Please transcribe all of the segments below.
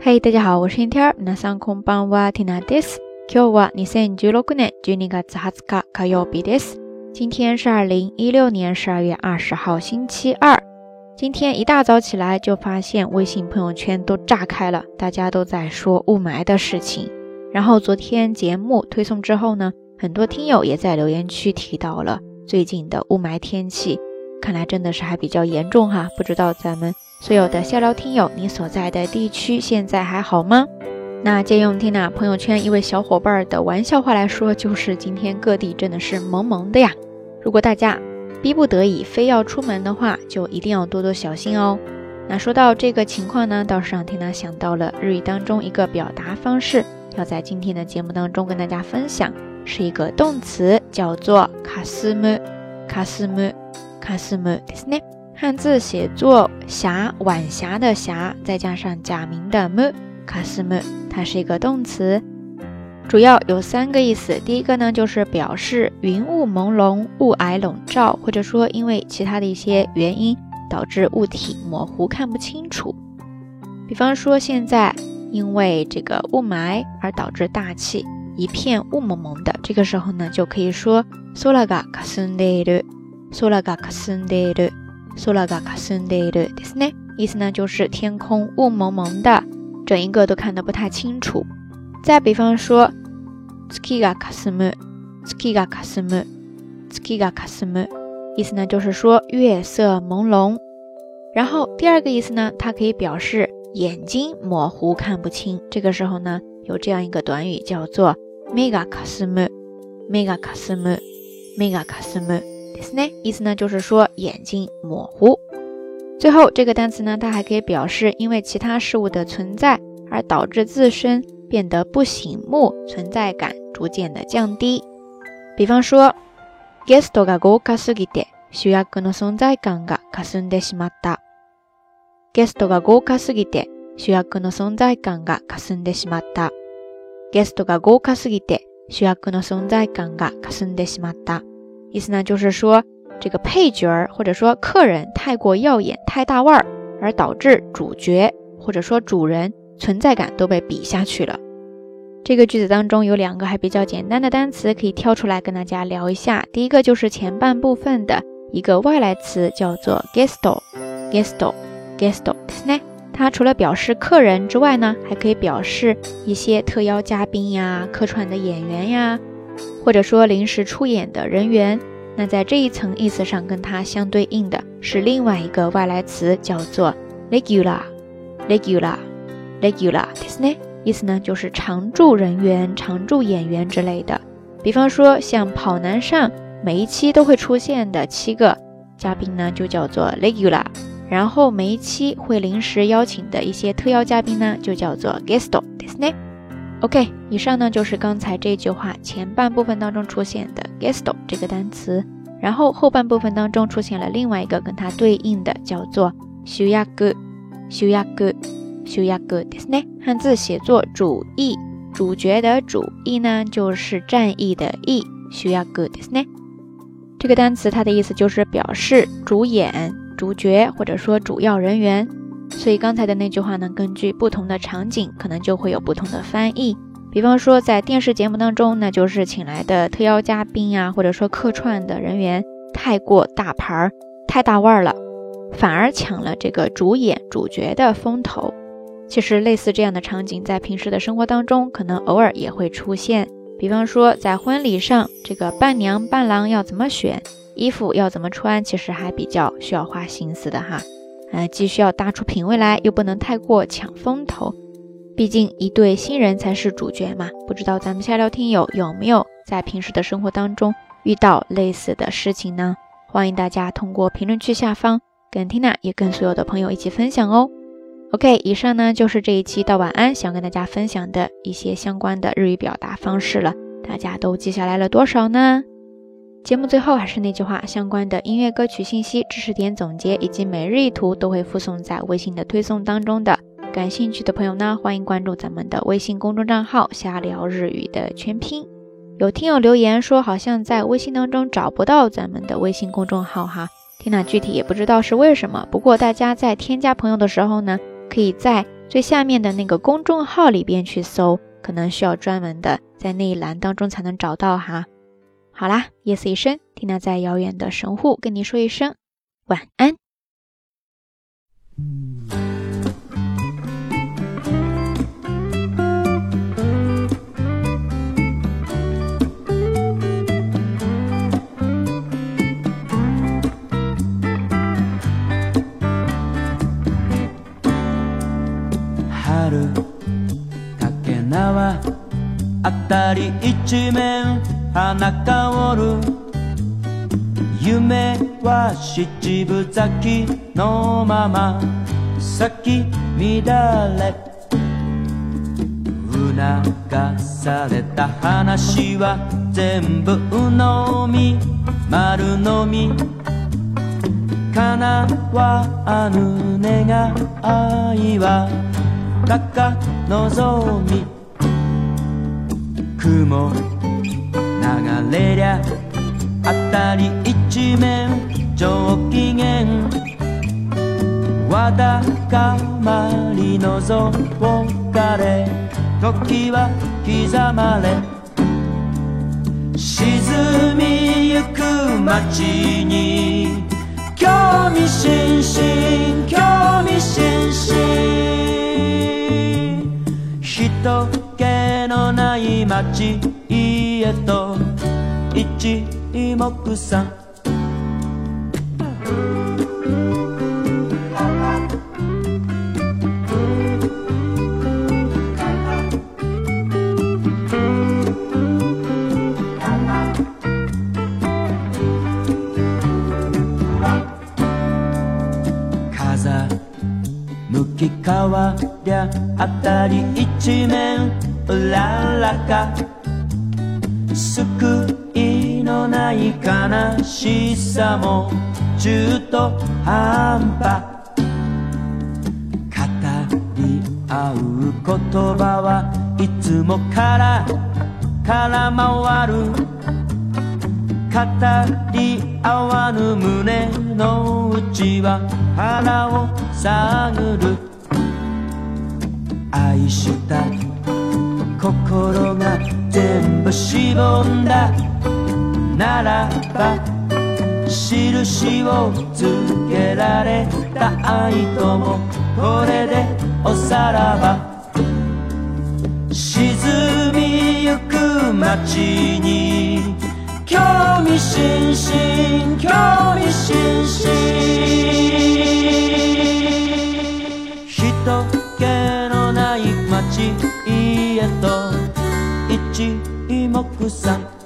嗨，大家好，我是天儿。皆さんこんばんは、天です。今日は二千十六年十二月二十日火曜日です。今天是二零一六年十二月二十号星期二。今天一大早起来就发现微信朋友圈都炸开了，大家都在说雾霾的事情。然后昨天节目推送之后呢，很多听友也在留言区提到了最近的雾霾天气。看来真的是还比较严重哈，不知道咱们所有的下聊听友，你所在的地区现在还好吗？那借用 n 娜朋友圈一位小伙伴的玩笑话来说，就是今天各地真的是萌萌的呀。如果大家逼不得已非要出门的话，就一定要多多小心哦。那说到这个情况呢，倒是让 n 娜想到了日语当中一个表达方式，要在今天的节目当中跟大家分享，是一个动词叫做卡斯姆，卡斯姆。卡斯姆对不对？汉字写作霞，晚霞的霞，再加上假名的穆，卡斯姆，它是一个动词，主要有三个意思。第一个呢，就是表示云雾朦胧、雾霭笼罩，或者说因为其他的一些原因导致物体模糊看不清楚。比方说现在因为这个雾霾而导致大气一片雾蒙蒙的，这个时候呢就可以说 solaraga k s u n d e r e 空が霞んでいる。空が霞んでいるですね。意思呢就是天空雾蒙蒙的，整一个都看得不太清楚。再比方说，月が霞む、月が霞む、月が霞む，意思呢就是说月色朦胧。然后第二个意思呢，它可以表示眼睛模糊看不清。这个时候呢，有这样一个短语叫做“米嘎卡斯木”，米嘎卡斯木，米嘎卡斯木。呢，意思呢就是说眼睛模糊。最后这个单词呢，它还可以表示因为其他事物的存在而导致自身变得不醒目，存在感逐渐的降低。比方说，ゲストが豪華すぎて主役の存在感が霞んでしまった。ゲストが豪華すぎて主役の存在感が霞んでしまった。ゲストが豪華すぎて主役の存在感が霞んでしまった。意思呢，就是说这个配角儿或者说客人太过耀眼、太大腕儿，而导致主角或者说主人存在感都被比下去了。这个句子当中有两个还比较简单的单词可以挑出来跟大家聊一下。第一个就是前半部分的一个外来词，叫做 guesto，guesto，guesto，它除了表示客人之外呢，还可以表示一些特邀嘉宾呀、客串的演员呀。或者说临时出演的人员，那在这一层意思上跟它相对应的是另外一个外来词，叫做 regular，regular，regular，意思呢，就是常驻人员、常驻演员之类的。比方说像跑男上每一期都会出现的七个嘉宾呢，就叫做 regular，然后每一期会临时邀请的一些特邀嘉宾呢，就叫做 guest，对不 y OK，以上呢就是刚才这句话前半部分当中出现的 “gesto” 这个单词，然后后半部分当中出现了另外一个跟它对应的，叫做 “shu yagu”，shu yagu，shu yagu，对不对？汉字写作“主义，主角的“主”义呢，就是战役的“役 ”，shu yagu，对不对？这个单词它的意思就是表示主演、主角或者说主要人员。所以刚才的那句话呢，根据不同的场景，可能就会有不同的翻译。比方说，在电视节目当中，那就是请来的特邀嘉宾啊，或者说客串的人员太过大牌儿、太大腕儿了，反而抢了这个主演主角的风头。其实类似这样的场景，在平时的生活当中，可能偶尔也会出现。比方说，在婚礼上，这个伴娘、伴郎要怎么选，衣服要怎么穿，其实还比较需要花心思的哈。呃，既需要搭出品味来，又不能太过抢风头，毕竟一对新人才是主角嘛。不知道咱们下聊听友有没有在平时的生活当中遇到类似的事情呢？欢迎大家通过评论区下方跟缇娜也跟所有的朋友一起分享哦。OK，以上呢就是这一期到晚安想跟大家分享的一些相关的日语表达方式了，大家都记下来了多少呢？节目最后还是那句话，相关的音乐歌曲信息、知识点总结以及每日一图都会附送在微信的推送当中的。感兴趣的朋友呢，欢迎关注咱们的微信公众账号“瞎聊日语”的全拼。有听友留言说，好像在微信当中找不到咱们的微信公众号哈。天呐，具体也不知道是为什么。不过大家在添加朋友的时候呢，可以在最下面的那个公众号里边去搜，可能需要专门的在那一栏当中才能找到哈。好啦，夜色已深，听当在遥远的神户跟您说一声晚安。花香る夢は七分咲きのまま咲き乱れ促された話は全部鵜呑み丸呑み叶わぬ願いは高望み雲流れりゃあたり一面上機嫌わだかまりのぞぼかれ時は刻まれ沈みゆく街に興味津々興味津々人気のない街へとちもかざ」「むきかわりゃあたり一面うららかすくない悲しさも中途半端語り合う言葉はいつもから空回る語り合わぬ胸の内は腹を探る愛した心が全部しぼんだならば印をつけられた愛ともこれでおさらば沈みゆく街に興味津々興味津々人気のない街家と一目散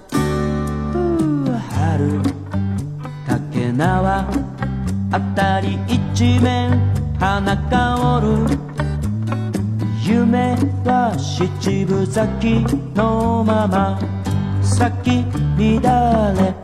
あたり一面花香る夢は七分咲きのまま咲き乱れ